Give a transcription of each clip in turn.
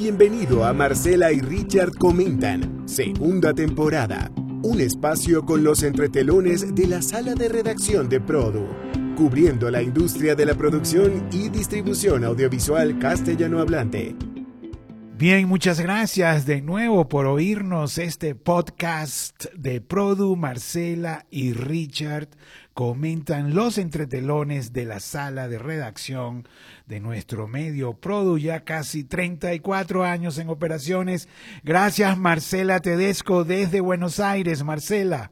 Bienvenido a Marcela y Richard Comentan, segunda temporada. Un espacio con los entretelones de la sala de redacción de Produ, cubriendo la industria de la producción y distribución audiovisual castellano hablante. Bien, muchas gracias de nuevo por oírnos este podcast de Produ, Marcela y Richard comentan los entretelones de la sala de redacción de nuestro medio Produ, ya casi 34 años en operaciones. Gracias Marcela Tedesco desde Buenos Aires, Marcela.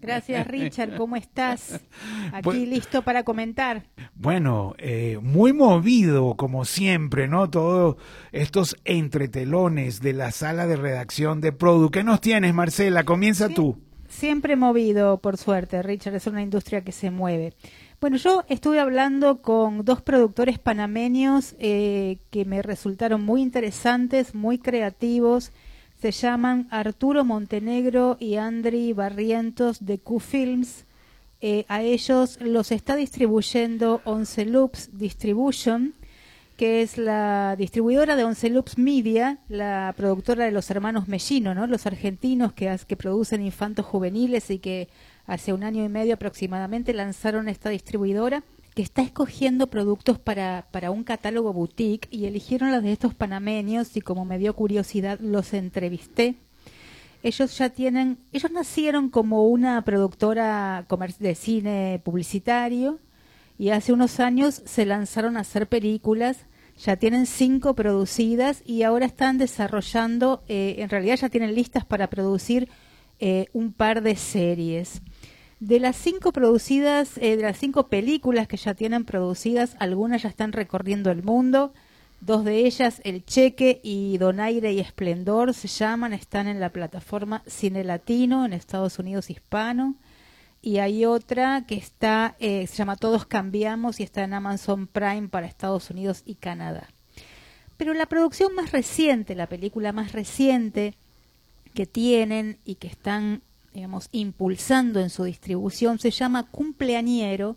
Gracias Richard, ¿cómo estás? Aquí listo para comentar. Bueno, eh, muy movido como siempre, ¿no? Todos estos entretelones de la sala de redacción de Produ. ¿Qué nos tienes, Marcela? Comienza tú. Siempre movido, por suerte, Richard, es una industria que se mueve. Bueno, yo estuve hablando con dos productores panameños eh, que me resultaron muy interesantes, muy creativos. Se llaman Arturo Montenegro y Andri Barrientos de Q-Films. Eh, a ellos los está distribuyendo Once Loops Distribution que es la distribuidora de Once Loops Media, la productora de los hermanos Mellino, ¿no? los argentinos que, producen infantos juveniles y que hace un año y medio aproximadamente lanzaron esta distribuidora que está escogiendo productos para, para un catálogo boutique y eligieron los de estos panameños y como me dio curiosidad los entrevisté. Ellos ya tienen, ellos nacieron como una productora de cine publicitario, y hace unos años se lanzaron a hacer películas, ya tienen cinco producidas y ahora están desarrollando, eh, en realidad ya tienen listas para producir eh, un par de series. De las cinco producidas, eh, de las cinco películas que ya tienen producidas, algunas ya están recorriendo el mundo. Dos de ellas, El Cheque y Donaire y Esplendor, se llaman, están en la plataforma Cine Latino en Estados Unidos Hispano y hay otra que está, eh, se llama Todos Cambiamos y está en Amazon Prime para Estados Unidos y Canadá. Pero la producción más reciente, la película más reciente que tienen y que están, digamos, impulsando en su distribución se llama Cumpleañero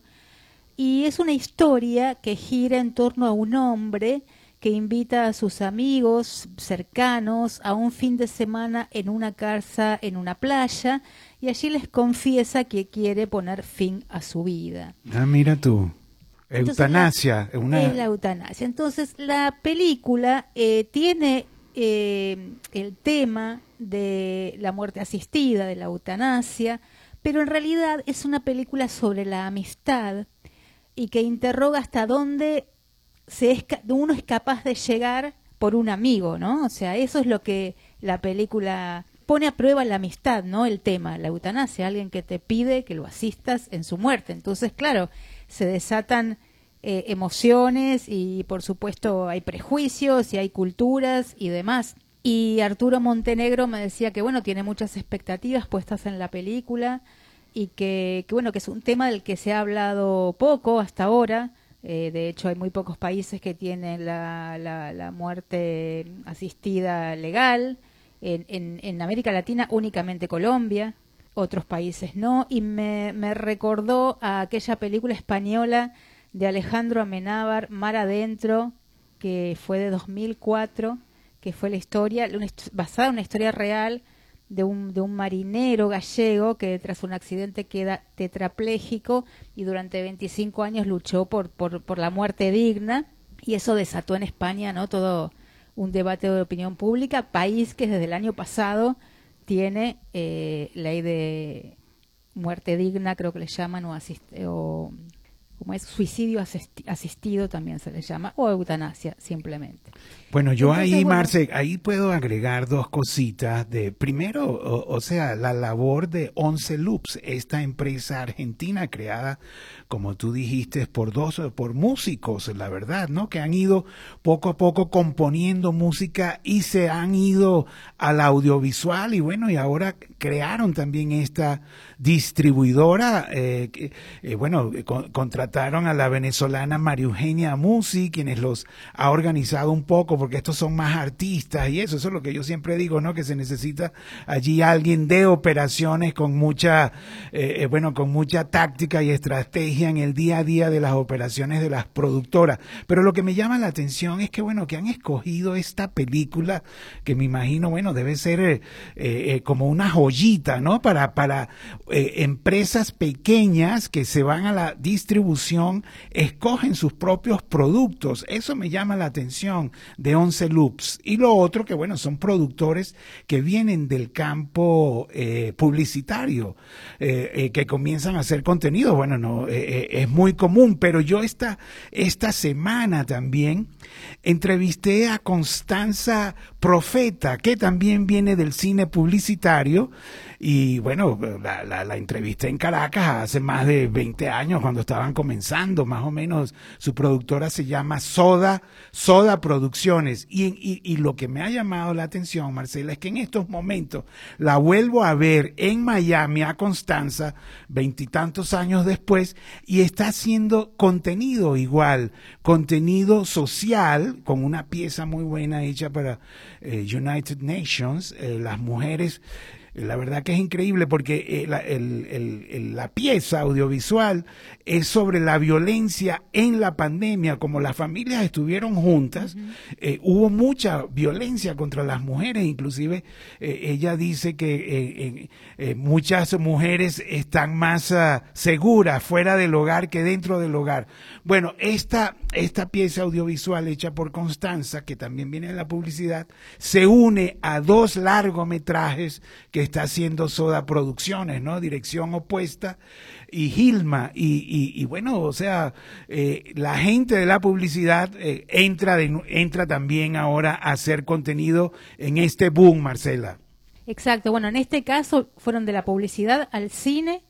y es una historia que gira en torno a un hombre que invita a sus amigos cercanos a un fin de semana en una casa en una playa y allí les confiesa que quiere poner fin a su vida. Ah, mira tú. Eutanasia. Es la eutanasia. Entonces, la película eh, tiene eh, el tema de la muerte asistida, de la eutanasia, pero en realidad es una película sobre la amistad y que interroga hasta dónde se es, uno es capaz de llegar por un amigo, ¿no? O sea, eso es lo que la película pone a prueba la amistad, ¿no? El tema, la eutanasia, alguien que te pide que lo asistas en su muerte. Entonces, claro, se desatan eh, emociones y por supuesto hay prejuicios y hay culturas y demás. Y Arturo Montenegro me decía que bueno, tiene muchas expectativas puestas en la película y que, bueno, que es un tema del que se ha hablado poco hasta ahora. Eh, de hecho, hay muy pocos países que tienen la, la muerte asistida legal en, en, América Latina únicamente Colombia, otros países no, y me, me recordó a aquella película española de Alejandro Amenábar, Mar Adentro, que fue de 2004, que fue la historia, basada en una historia real de un, de un marinero gallego que tras un accidente queda tetrapléjico y durante 25 años luchó por, por, por la muerte digna y eso desató en España no todo un debate de opinión pública, país que desde el año pasado tiene eh, ley de muerte digna, creo que le llaman, o, o como es suicidio asistido también se le llama, o eutanasia simplemente. Bueno, yo ahí, Marce, ahí puedo agregar dos cositas. De primero, o, sea, la labor de Once Loops, esta empresa argentina creada, como tú dijiste, por dos, por músicos, la verdad, ¿no? Que han ido poco a poco componiendo música y se han ido al audiovisual y bueno, y ahora crearon también esta distribuidora, eh, eh bueno, contra contrataron a la venezolana María Eugenia Musi, quienes los ha organizado un poco, porque estos son más artistas y eso, eso es lo que yo siempre digo, ¿no? Que se necesita allí alguien de operaciones con mucha, eh, eh, bueno, con mucha táctica y estrategia en el día a día de las operaciones de las productoras. Pero lo que me llama la atención es que, bueno, que han escogido esta película, que me imagino, bueno, debe ser eh, como una joyita, ¿no? Para, para empresas pequeñas que se van a la distribución, escogen sus propios productos. Eso me llama la atención Once Loops. Y lo otro que, bueno, son productores que vienen del campo eh, publicitario, eh, eh, que comienzan a hacer contenido. Bueno, no, es muy común, pero yo esta, esta semana también entrevisté a Constanza Profeta, que también viene del cine publicitario. Y bueno, la, la, la entrevisté en Caracas hace más de 20 años, cuando estaban comenzando, más o menos. Su productora se llama Soda, Soda Y, y, y lo que me ha llamado la atención, Marcela, es que en estos momentos la vuelvo a ver en Miami, a Constanza, veintitantos años después, y está haciendo contenido igual, contenido social, con una pieza muy buena hecha para eh, United Nations, eh, las mujeres la verdad que es increíble porque eh, la, la, pieza audiovisual es sobre la violencia en la pandemia, como las familias estuvieron juntas, eh, hubo mucha violencia contra las mujeres, inclusive eh, ella dice que muchas mujeres están más ah, seguras fuera del hogar que dentro del hogar. Bueno, esta, esta pieza audiovisual hecha por Constanza, que también viene en la publicidad, se une a dos largometrajes que está haciendo Soda Producciones, ¿no? Dirección opuesta y Gilma. Y, bueno, o sea, eh, la gente de la publicidad eh, entra, entra también ahora a hacer contenido en este boom, Marcela. Exacto, bueno, en este caso fueron de la publicidad al cine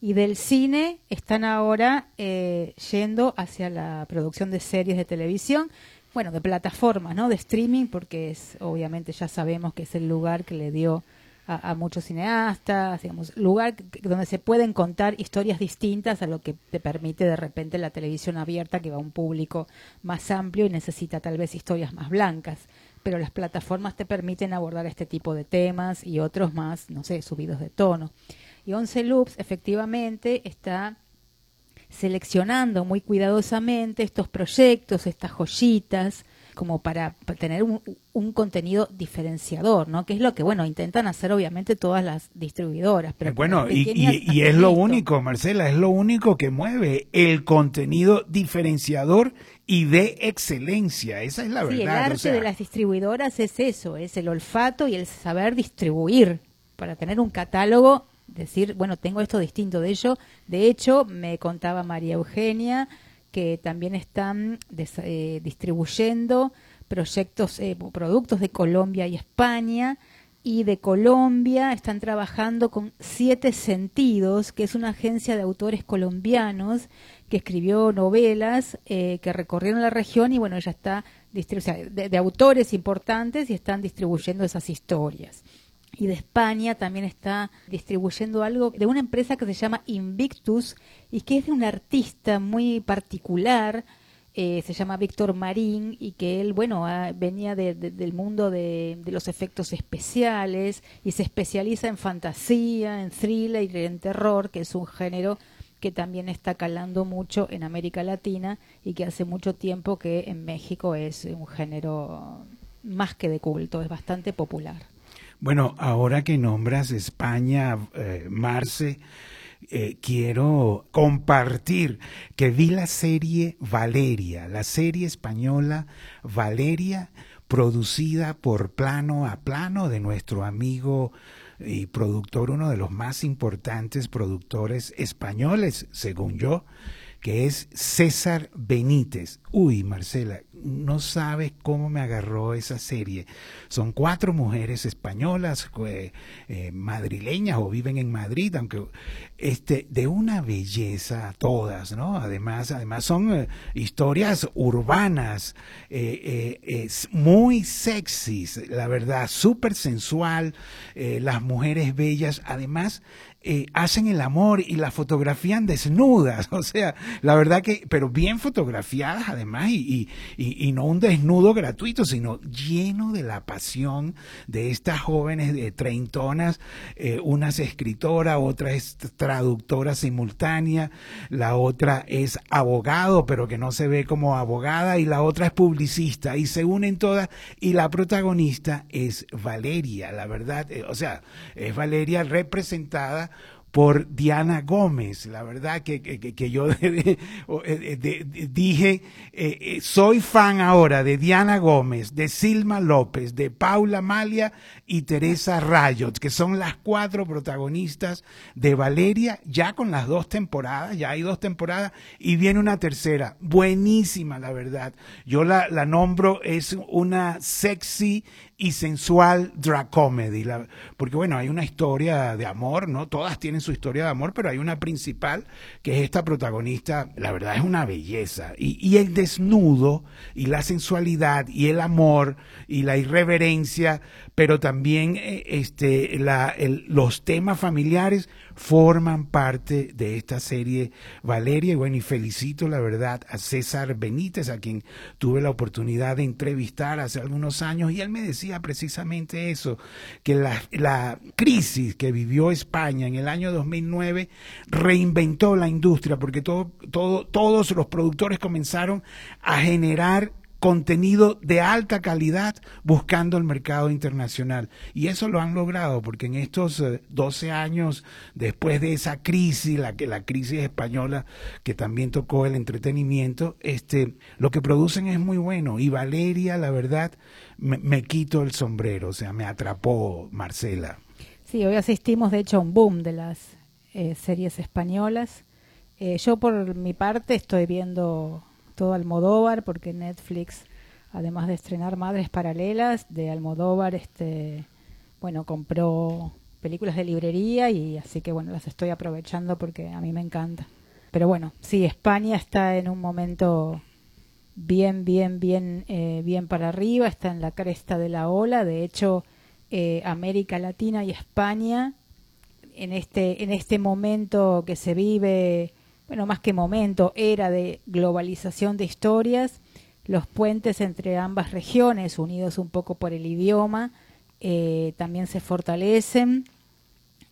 y del cine están ahora eh, yendo hacia la producción de series de televisión, bueno, de plataformas, ¿no? De streaming, porque es, obviamente ya sabemos que es el lugar que le dio a, muchos cineastas, digamos, lugar donde se pueden contar historias distintas a lo que te permite de repente la televisión abierta que va a un público más amplio y necesita tal vez historias más blancas. Pero las plataformas te permiten abordar este tipo de temas y otros más, no sé, subidos de tono. Y Once Loops efectivamente está seleccionando muy cuidadosamente estos proyectos, estas joyitas, como para, tener un, contenido diferenciador, ¿no? Que es lo que, bueno, intentan hacer obviamente todas las distribuidoras. Pero bueno, y, y, es lo único, Marcela, es lo único que mueve el contenido diferenciador y de excelencia. Esa es la verdad. el arte de las distribuidoras es eso, es el olfato y el saber distribuir para tener un catálogo, decir, bueno, tengo esto distinto de ello. De hecho, me contaba María Eugenia que también están eh, distribuyendo proyectos, eh, productos de Colombia y España. Y de Colombia están trabajando con Siete Sentidos, que es una agencia de autores colombianos que escribió novelas eh, que recorrieron la región y bueno, ya está de autores importantes y están distribuyendo esas historias y de España también está distribuyendo algo de una empresa que se llama Invictus y que es de un artista muy particular, eh, se llama Víctor Marín y que él, bueno, venía del mundo de, los efectos especiales y se especializa en fantasía, en thriller y en terror, que es un género que también está calando mucho en América Latina y que hace mucho tiempo que en México es un género más que de culto, es bastante popular. Bueno, ahora que nombras España, eh, Marce, eh, quiero compartir que vi la serie Valeria, la serie española Valeria, producida por Plano a Plano de nuestro amigo y productor, uno de los más importantes productores españoles, según yo, que es César Benítez. Uy, Marcela, no sabes cómo me agarró esa serie. Son cuatro mujeres españolas, eh, eh, madrileñas o viven en Madrid, aunque este, de una belleza todas, ¿no? Además, además son eh, historias urbanas, es muy sexys, la verdad, súper sensual, las mujeres bellas, además eh, hacen el amor y la fotografían desnudas, o sea, la verdad que, pero bien fotografiadas además y, y, y, no un desnudo gratuito, sino lleno de la pasión de estas jóvenes de treintonas, eh, una es escritora, otra es traductora simultánea, la otra es abogado, pero que no se ve como abogada, y la otra es publicista, y se unen todas, y la protagonista es Valeria, la verdad, eh, o sea, es Valeria representada por Diana Gómez. La verdad que, que, yo eh, dije, eh, soy fan ahora de Diana Gómez, de Silma López, de Paula Malia y Teresa Rayot, que son las cuatro protagonistas de Valeria, ya con las dos temporadas, ya hay dos temporadas, y viene una tercera, buenísima la verdad. Yo la, la nombro, es una sexy y sensual drag comedy, porque bueno, hay una historia de amor, ¿no? Todas tienen su historia de amor, pero hay una principal que es esta protagonista, la verdad es una belleza, y, el desnudo, y la sensualidad, y el amor, y la irreverencia, pero también eh, este, la, los temas familiares forman parte de esta serie Valeria. Y bueno, y felicito la verdad a César Benítez, a quien tuve la oportunidad de entrevistar hace algunos años, y él me decía precisamente eso, que la, la crisis que vivió España en el año 2009 reinventó la industria, porque todo, todo, todos los productores comenzaron a generar contenido de alta calidad buscando el mercado internacional. Y eso lo han logrado porque en estos 12 eh, años después de esa crisis, la, la crisis española que también tocó el entretenimiento, este, lo que producen es muy bueno. Y Valeria, la verdad, me, quito el sombrero, o sea, me atrapó Marcela. Sí, hoy asistimos de hecho a un boom de las eh, series españolas. Eh, yo por mi parte estoy viendo todo Almodóvar, porque Netflix, además de estrenar Madres Paralelas de Almodóvar, este, bueno, compró películas de librería y así que bueno, las estoy aprovechando porque a mí me encanta. Pero bueno, sí, España está en un momento bien, bien, bien, eh, bien para arriba, está en la cresta de la ola. De hecho, eh, América Latina y España en este, en este momento que se vive bueno, más que momento, era de globalización de historias, los puentes entre ambas regiones, unidos un poco por el idioma, eh, también se fortalecen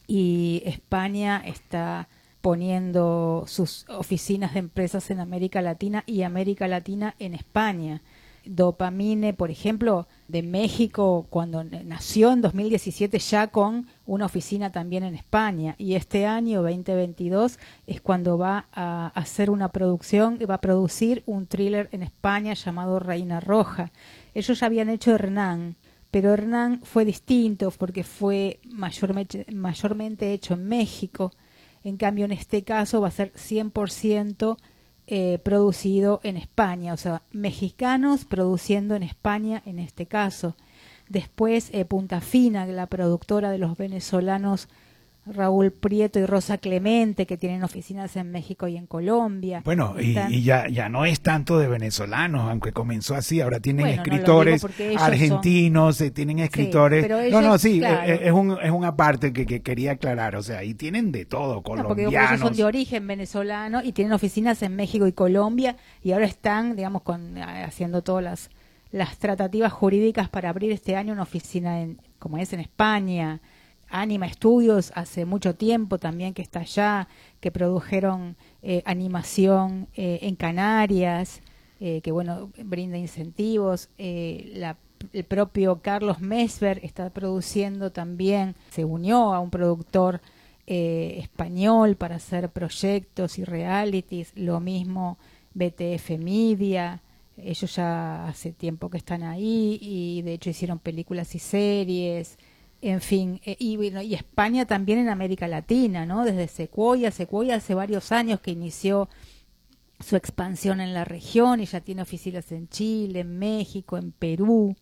y España está poniendo sus oficinas de empresas en América Latina y América Latina en España. Dopamine, por ejemplo, de México, cuando nació en 2017 ya con una oficina también en España. Y este año, 2022, es cuando va a hacer una producción, va a producir un thriller en España llamado Reina Roja. Ellos ya habían hecho Hernán, pero Hernán fue distinto porque fue mayormente, mayormente hecho en México. En cambio, en este caso va a ser 100% eh, producido en España, o sea, mexicanos produciendo en España en este caso. Después eh, Punta Fina, la productora de los venezolanos Raúl Prieto y Rosa Clemente, que tienen oficinas en México y en Colombia. Bueno, y, ya, ya no es tanto de venezolanos, aunque comenzó así, ahora tienen escritores argentinos, eh, tienen escritores... no, no, sí, eh, eh, es, un, es una parte que, que, quería aclarar, o sea, y tienen de todo, colombianos... porque ellos son de origen venezolano y tienen oficinas en México y Colombia y ahora están, digamos, con, haciendo todas las, las tratativas jurídicas para abrir este año una oficina en, como es en España, Anima Studios hace mucho tiempo también que está allá, que produjeron eh, animación eh, en Canarias, eh, que bueno, brinda incentivos. el propio Carlos Mesver está produciendo también, se unió a un productor español para hacer proyectos y realities, lo mismo BTF Media. Ellos ya hace tiempo que están ahí y de hecho hicieron películas y series en fin, eh, y, bueno, y España también en América Latina, ¿no? Desde Sequoia, Sequoia hace varios años que inició su expansión en la región y ya tiene oficinas en Chile, en México, en Perú.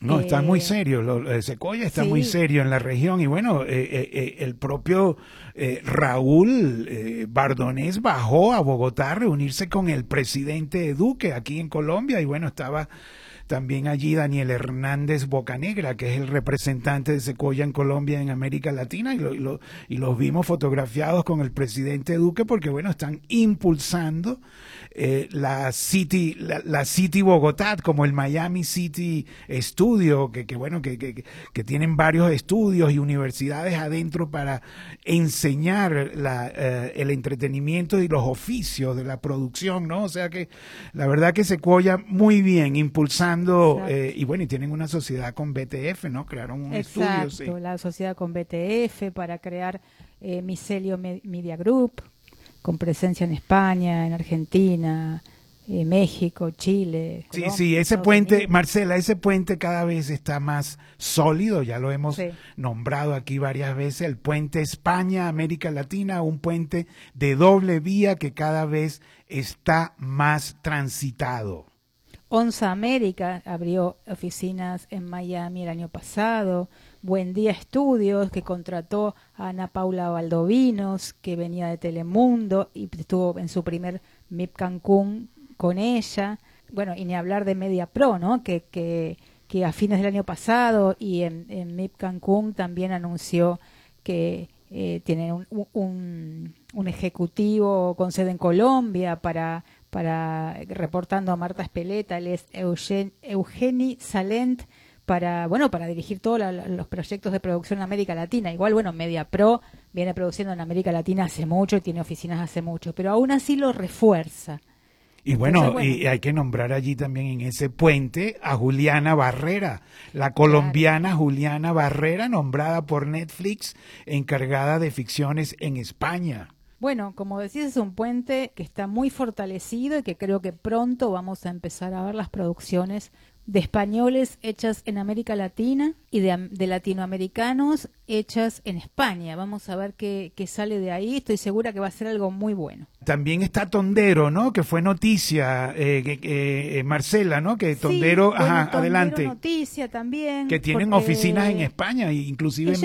No, está muy eh, serio, lo, eh, Sequoia está muy serio en la región y bueno, el propio Raúl Bardonés bajó a Bogotá a reunirse con el presidente Duque aquí en Colombia y bueno, estaba también allí Daniel Hernández Bocanegra, que es el representante de Secoya en Colombia, en América Latina, y, lo, y, los vimos fotografiados con el presidente Duque, porque bueno, están impulsando eh, la City, la, City Bogotá, como el Miami City Studio, que, bueno, que, que, que, tienen varios estudios y universidades adentro para enseñar la, eh, el entretenimiento y los oficios de la producción, ¿no? O sea que la verdad que Secoya muy bien, impulsando, eh, y bueno, y tienen una sociedad con BTF, ¿no? Crearon un Exacto, estudio. la sociedad con BTF para crear eh, Micelio Media Group, con presencia en España, en Argentina, eh, México, Chile. sí, sí, ese puente, Marcela, ese puente cada vez está más sólido, ya lo hemos nombrado aquí varias veces, el puente España-América Latina, un puente de doble vía que cada vez está más transitado. Onza América abrió oficinas en Miami el año pasado. Buen Día Estudios, que contrató a Ana Paula Valdovinos, que venía de Telemundo y estuvo en su primer MIP Cancún con ella. Bueno, y ni hablar de Media Pro, ¿no? Que, que, que a fines del año pasado y en, MIP Cancún también anunció que eh, tiene un, un, un, ejecutivo con sede en Colombia para, para reportando a Marta Espeleta, él es Eugen, Eugeni Salent para bueno para dirigir todos los proyectos de producción en América Latina. Igual bueno, Media Pro viene produciendo en América Latina hace mucho y tiene oficinas hace mucho, pero aún así lo refuerza. Y bueno, y hay que nombrar allí también en ese puente a Juliana Barrera, la colombiana Juliana Barrera, nombrada por Netflix encargada de ficciones en España. Bueno, como decís, es un puente que está muy fortalecido y que creo que pronto vamos a empezar a ver las producciones de españoles hechas en América Latina y de, latinoamericanos hechas en España. Vamos a ver qué, sale de ahí. Estoy segura que va a ser algo muy bueno. También está Tondero, ¿no? Que fue noticia, eh, eh, Marcela, ¿no? Que Tondero, ajá, adelante. noticia también. Que tienen oficinas en España, inclusive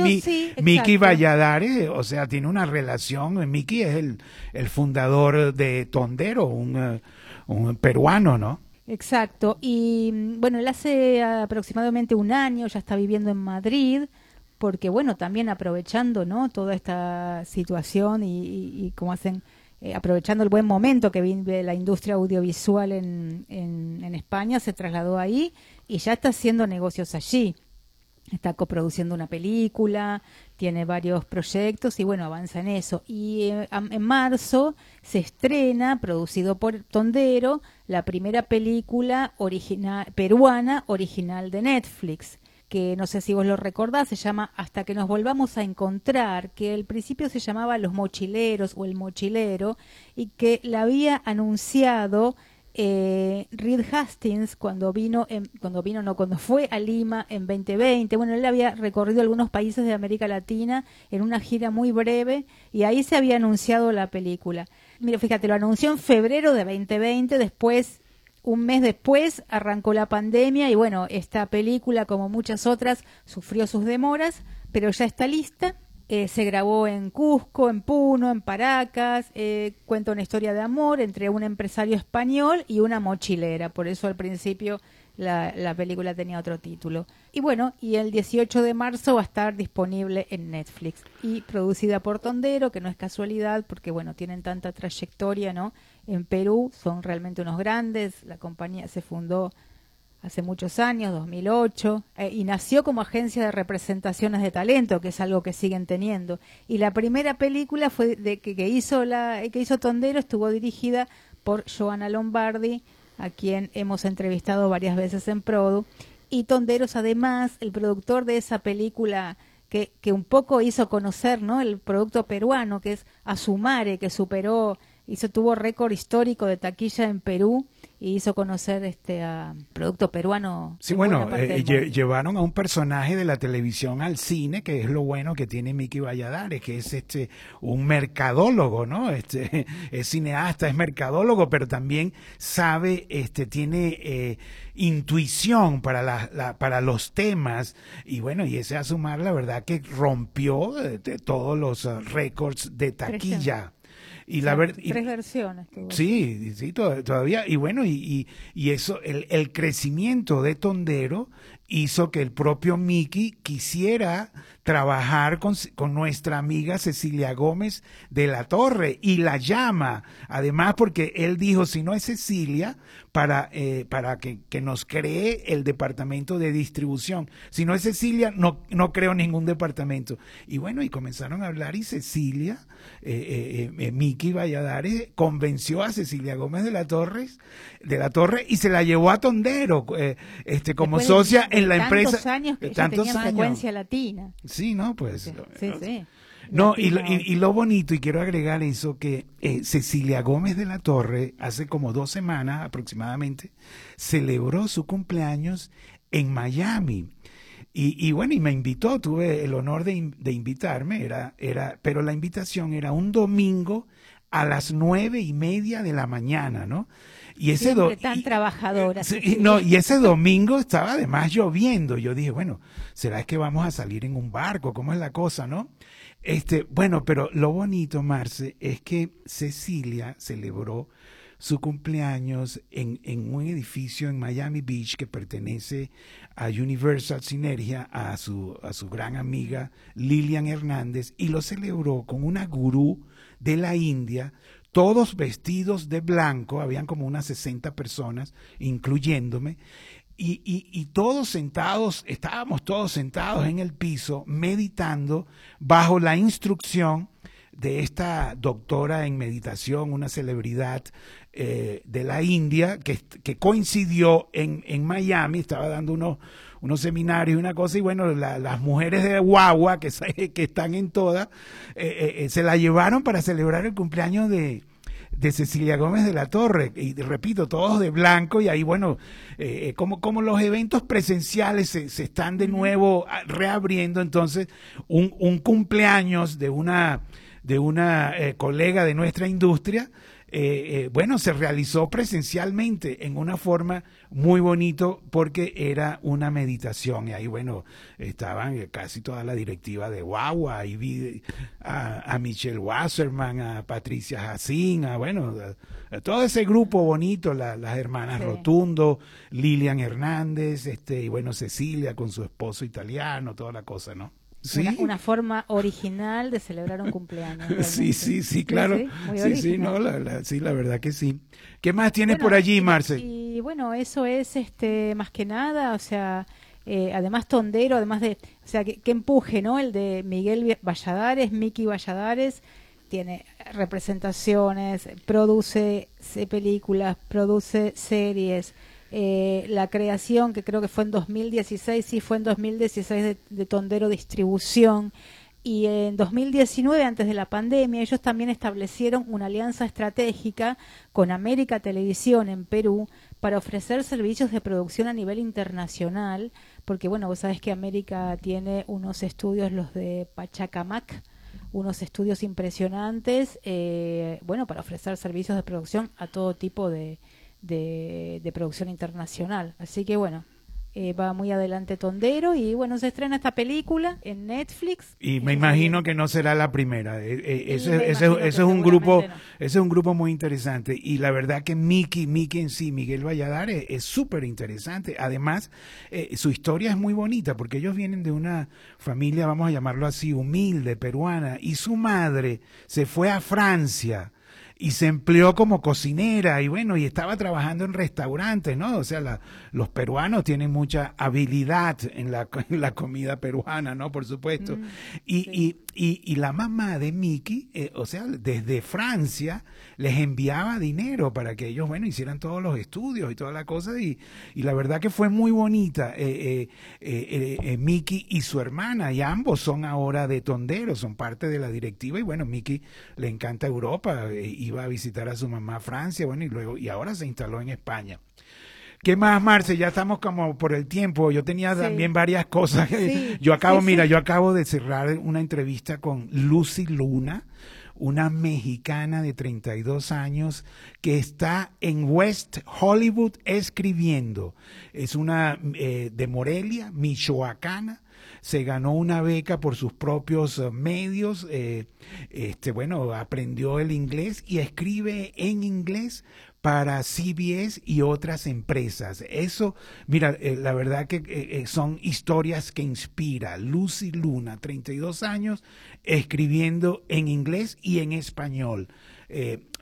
Miki Valladares, o sea, tiene una relación. Miki es el, el fundador de Tondero, un, eh, un peruano, ¿no? Exacto. Y mm, bueno, él hace aproximadamente un año ya está viviendo en Madrid, porque bueno, también aprovechando, ¿no? Toda esta situación y, y, como hacen, eh, aprovechando el buen momento que vive la industria audiovisual en, en, en España, se trasladó ahí y ya está haciendo negocios allí está coproduciendo una película, tiene varios proyectos y bueno, avanza en eso. Y eh, en marzo se estrena, producido por Tondero, la primera película peruana original de Netflix que no sé si vos lo recordás, se llama Hasta que nos volvamos a encontrar, que al principio se llamaba Los Mochileros o El Mochilero, y que la había anunciado eh, Reed Hastings cuando vino, cuando vino, no, cuando fue a Lima en 2020, bueno, él había recorrido algunos países de América Latina en una gira muy breve y ahí se había anunciado la película. Mira, fíjate, lo anunció en febrero de 2020, después, un mes después, arrancó la pandemia y bueno, esta película, como muchas otras, sufrió sus demoras, pero ya está lista eh, se grabó en Cusco, en Puno, en Paracas. Eh, cuenta una historia de amor entre un empresario español y una mochilera. Por eso al principio la, la, película tenía otro título. Y bueno, y el 18 de marzo va a estar disponible en Netflix. Y producida por Tondero, que no es casualidad, porque bueno, tienen tanta trayectoria, ¿no? En Perú son realmente unos grandes. La compañía se fundó hace muchos años, 2008, eh, y nació como agencia de representaciones de talento, que es algo que siguen teniendo. Y la primera película fue de que, hizo la que hizo Tondero estuvo dirigida por Joana Lombardi, a quien hemos entrevistado varias veces en Produ. Y Tonderos, además, el productor de esa película que, que un poco hizo conocer ¿no? el producto peruano, que es Asumare, que superó, hizo, tuvo récord histórico de taquilla en Perú y hizo conocer este producto peruano. Sí, bueno, eh, llevaron a un personaje de la televisión al cine, que es lo bueno que tiene Miki Valladares, que es este un mercadólogo, ¿no? Este es cineasta, es mercadólogo, pero también sabe, este tiene eh, intuición para la, para los temas y bueno, y ese a sumar la verdad que rompió eh, todos los récords de taquilla. Y la ver- y- Tres versiones. Sí, sí, to- todavía. Y bueno, y, y, y eso, el, el crecimiento de Tondero hizo que el propio Mickey quisiera trabajar con, con nuestra amiga Cecilia Gómez de la Torre y la llama. Además, porque él dijo, si no es Cecilia, para, eh, para que, que nos cree el departamento de distribución. Si no es Cecilia, no, no creo ningún departamento. Y bueno, y comenzaron a hablar y Cecilia, eh, eh, eh, Miki Valladares, convenció a Cecilia Gómez de la Torres, de la Torre, y se la llevó a Tondero, eh, este, como Después socia de en la tantos empresa. años que ella tantos tenía años. frecuencia latina. Sí, no, pues. Sí, sí. sí. No, y lo, y, y lo bonito, y quiero agregar eso, que eh, Cecilia Gómez de la Torre, hace como dos semanas aproximadamente, celebró su cumpleaños en Miami. Y, y bueno, y me invitó, tuve el honor de, de invitarme, era, era, pero la invitación era un domingo a las nueve y media de la mañana, ¿no? Y ese do- tan y- y no, y ese domingo estaba además lloviendo. Yo dije, bueno, ¿será que vamos a salir en un barco? ¿Cómo es la cosa, no? Este, bueno, pero lo bonito, Marce, es que Cecilia celebró su cumpleaños en, en un edificio en Miami Beach que pertenece a Universal Sinergia, a su, a su gran amiga Lilian Hernández, y lo celebró con una gurú de la India, todos vestidos de blanco, habían como unas 60 personas, incluyéndome, y, y, y todos sentados, estábamos todos sentados en el piso, meditando bajo la instrucción de esta doctora en meditación, una celebridad eh, de la India, que, coincidió en, en Miami, estaba dando unos, unos seminarios y una cosa, y bueno, la- las mujeres de Guagua, que, que están en todas, eh, eh, eh, se la llevaron para celebrar el cumpleaños de, de Cecilia Gómez de la Torre, y repito, todos de blanco, y ahí, bueno, eh, eh, como, como los eventos presenciales se, se están de nuevo ah, reabriendo, entonces un, un cumpleaños de una, de una eh, colega de nuestra industria, eh, eh, bueno, se realizó presencialmente en una forma muy bonito porque era una meditación y ahí, bueno, estaban eh, casi toda la directiva de Guagua y vi a, a Michelle Wasserman, a Patricia Jacín, a, bueno, a- a todo ese grupo bonito, la- las hermanas Sí. Rotundo, Lilian Hernández, este, y bueno, Cecilia con su esposo italiano, toda la cosa, ¿no? Sí. Una, una forma original de celebrar un cumpleaños. Sí, realmente. sí, sí, claro. Sí, muy Sí, sí, original. no, la, la- sí, la verdad que sí. ¿Qué más tienes Bueno, por allí, y- Marce? Y bueno, eso es este más que nada, o sea, eh, además tondero, además de, o sea, que, que empuje, ¿no? El de Miguel Valladares, Miki Valladares, tiene representaciones, produce películas, produce series. Eh, la creación, que creo que fue en 2016, sí fue en 2016 de, de Tondero Distribución, y en 2019, antes de la pandemia, ellos también establecieron una alianza estratégica con América Televisión en Perú para ofrecer servicios de producción a nivel internacional, porque bueno, vos sabés que América tiene unos estudios, los de Pachacamac, unos estudios impresionantes, eh, bueno, para ofrecer servicios de producción a todo tipo de, de, de producción internacional. Así que bueno, eh, va muy adelante Tondero y bueno, se estrena esta película en Netflix. Y me Eh, imagino que no será la primera. Eh, eh, ese, es un grupo, ese es un grupo muy interesante. Y la verdad que Miki, Miki en sí, Miguel Valladares, es súper interesante. Además, su historia es muy bonita porque ellos vienen de una familia, vamos a llamarlo así, humilde, peruana. Y su madre se fue a Francia y se empleó como cocinera y bueno, y estaba trabajando en restaurantes, ¿no? O sea, la- los peruanos tienen mucha habilidad en la, en la comida peruana, ¿no? Por supuesto. Mm, y, sí. Y, y, la mamá de Miki, eh, o sea, desde Francia les enviaba dinero para que ellos, bueno, hicieran todos los estudios y toda la cosa y, y la verdad que fue muy bonita. Eh, eh, eh, eh, eh, Miki y su hermana, y ambos son ahora de Tondero, son parte de la directiva y bueno, Miki le encanta Europa, iba a visitar a su mamá a Francia, bueno, y luego, y ahora se instaló en España. ¿Qué más, Marce? Ya estamos como por el tiempo. Yo tenía Sí. también varias cosas. Sí, Yo acabo, sí, mira, yo acabo de cerrar una entrevista con Lucy Luna, una mexicana de 32 años que está en West Hollywood escribiendo. Es una eh, de Morelia, michoacana se ganó una beca por sus propios eh, medios, eh, este, bueno, aprendió el inglés y escribe en inglés para CBS y otras empresas. Eso, mira, eh, la verdad que son historias que inspira. Lucy Luna, 32 años, escribiendo en inglés y en español.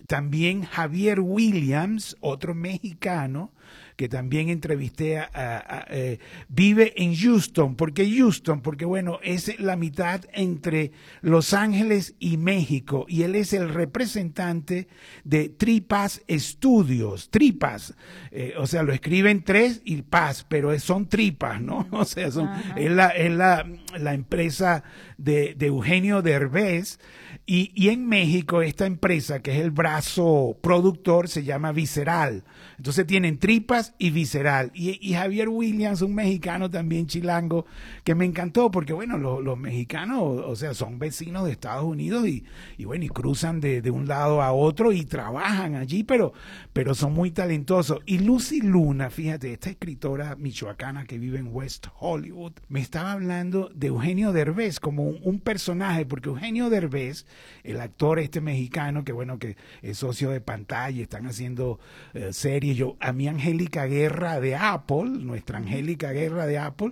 también Javier Williams, otro mexicano, que también entrevisté a, eh, vive en Houston. ¿Por qué Houston? Porque bueno, es la mitad entre Los Ángeles y México y él es el representante de Tripas Studios. Tripas, eh, o sea, lo escriben tres y paz, pero son tripas, ¿no? O sea, son, es, la, es la, la empresa de, de Eugenio Derbez y, y, en México esta empresa, que es el brazo productor, se llama Visceral. Entonces tienen tripas y visceral. Y, y Javier Williams, un mexicano también chilango, que me encantó porque, bueno, los mexicanos, o sea, son vecinos de Estados Unidos y, y bueno, y cruzan de, de, un lado a otro y trabajan allí, pero, pero son muy talentosos. Y Lucy Luna, fíjate, esta escritora michoacana que vive en West Hollywood, me estaba hablando de Eugenio Derbez como un, personaje, porque Eugenio Derbez el actor este mexicano que bueno que es socio de pantalla, están haciendo eh, series. Yo, a mi Angélica Guerra de Apple, nuestra Angélica Guerra de Apple,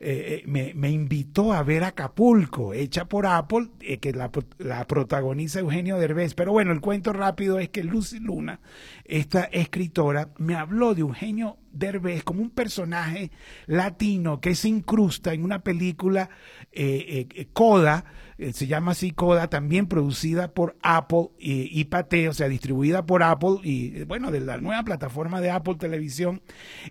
eh, eh, me, me, invitó a ver Acapulco, hecha por Apple, que la, la protagoniza Eugenio Derbez. Pero bueno, el cuento rápido es que Lucy Luna, esta escritora, me habló de Eugenio Derbez como un personaje latino que se incrusta en una película Coda, eh, se llama así Coda, también producida por Apple y, y Pate, o sea, distribuida por Apple y, eh, bueno, de la nueva plataforma de Apple Televisión.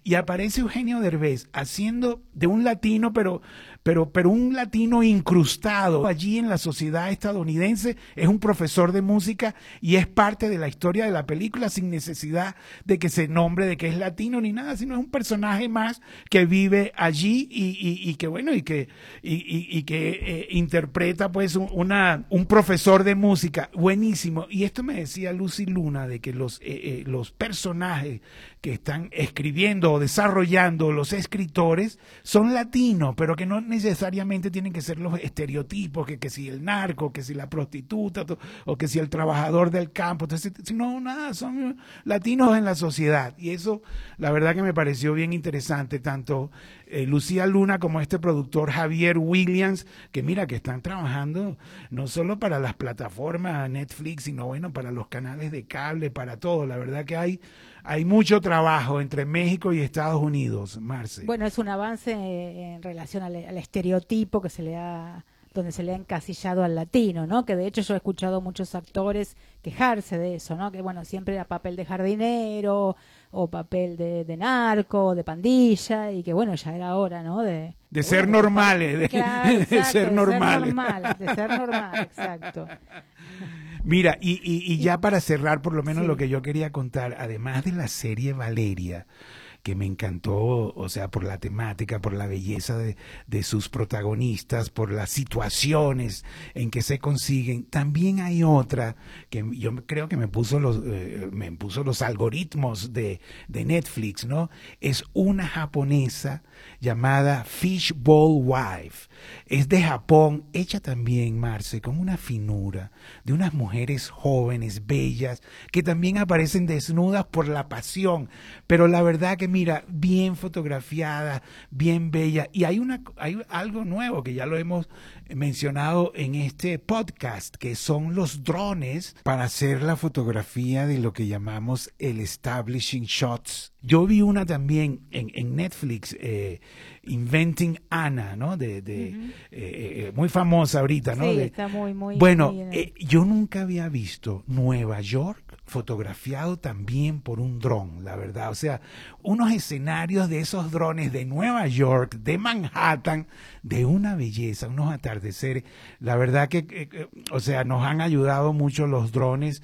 Y aparece Eugenio Derbez haciendo de un latino, pero pero, pero un latino incrustado allí en la sociedad estadounidense, es un profesor de música y es parte de la historia de la película sin necesidad de que se nombre de que es latino ni nada, sino es un personaje más que vive allí y, y, que bueno, y que, y, y que eh, interpreta pues una, un profesor de música buenísimo. Y esto me decía Lucy Luna de que los, eh, eh, los personajes que están escribiendo o desarrollando los escritores son latinos, pero que no necesariamente tienen que ser los estereotipos, que, que si el narco, que si la prostituta, o que si el trabajador del campo. Entonces, no, nada, son latinos en la sociedad. Y eso, la verdad que me pareció bien interesante, tanto eh, Lucía Luna como este productor Javier Williams, que mira, que están trabajando no solo para las plataformas Netflix, sino bueno, para los canales de cable, para todo. La verdad que hay hay mucho trabajo entre México y Estados Unidos, Marce. Bueno, es un avance en relación al, estereotipo que se le ha donde se le ha encasillado al latino, ¿no? Que de hecho yo he escuchado muchos actores quejarse de eso, ¿no? Que bueno, siempre era papel de jardinero o papel de, de narco, de pandilla y que bueno, ya era hora, ¿no? De, de ser normales, de, ser normales. De ser normal, exacto. Mira, y, y, ya para cerrar por lo menos lo que yo quería contar, además de la serie Valeria, que me encantó, o sea, por la temática, por la belleza de, de, sus protagonistas, por las situaciones en que se consiguen. También hay otra que yo creo que me puso los, eh, me puso los algoritmos de, de Netflix, ¿no? Es una japonesa llamada Fishbowl Wife. Es de Japón, hecha también, Marce, con una finura de unas mujeres jóvenes, bellas, que también aparecen desnudas por la pasión. Pero la verdad que mira, bien fotografiada, bien bella. Y hay, una, hay algo nuevo que ya lo hemos mencionado en este podcast, que son los drones para hacer la fotografía de lo que llamamos el establishing shots. Yo vi una también en, en Netflix, eh, Inventing Anna, ¿no? De, de eh, eh, muy famosa ahorita, ¿no? Sí, está muy, muy. Bueno, yo nunca había visto Nueva York fotografiado también por un dron, la verdad. O sea, unos escenarios de esos drones de Nueva York, de Manhattan, de una belleza, unos atardeceres. La verdad que, o sea, nos han ayudado mucho los drones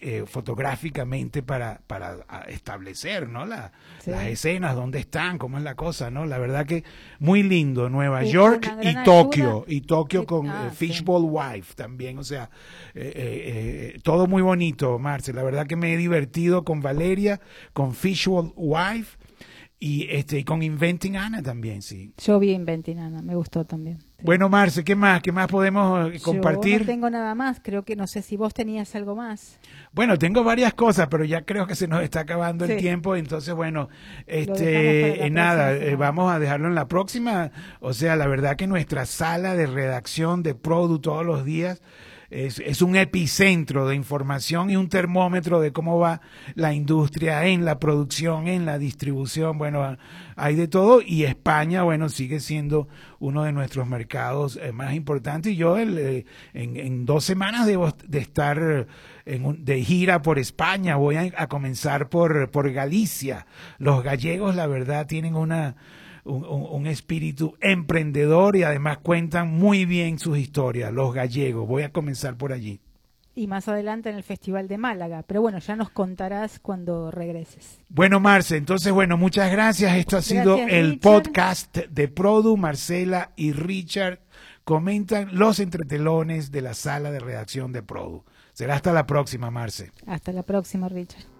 eh, fotográficamente para, para establecer, ¿no? La, Las escenas, dónde están, cómo es la cosa, ¿no? La verdad que muy lindo, Nueva York y Tokio, y Tokio con ah, eh, Fishbowl Wife también, o sea, eh, todo muy bonito, Marce. La verdad que me he divertido con Valeria, con Fishbowl Wife y este y con Inventing Anna también, sí. Yo vi Inventing Anna, me gustó también. Bueno, Marce, ¿qué más? ¿Qué más podemos eh, compartir? Yo no tengo nada más, creo que no sé si vos tenías algo más. Bueno, tengo varias cosas, pero ya creo que se nos está acabando el tiempo, entonces bueno, este eh, nada, eh, vamos a dejarlo en la próxima, o sea, la verdad que nuestra sala de redacción de Produ todos los días es, es, un epicentro de información y un termómetro de cómo va la industria en la producción, en la distribución. Bueno, hay de todo y España, bueno, sigue siendo uno de nuestros mercados eh, más importantes. Y yo eh, en, en, dos semanas debo de estar en de gira por España. Voy a, comenzar por, por Galicia. Los gallegos, la verdad, tienen una un, espíritu emprendedor y además cuentan muy bien sus historias, los gallegos. Voy a comenzar por allí. Y más adelante en el Festival de Málaga. Pero bueno, ya nos contarás cuando regreses. Bueno, Marce, entonces, bueno, muchas gracias. Esto ha sido el podcast de Produ, Marcela y Richard. Comentan los entretelones de la sala de redacción de Produ. Será hasta la próxima, Marce. Hasta la próxima, Richard.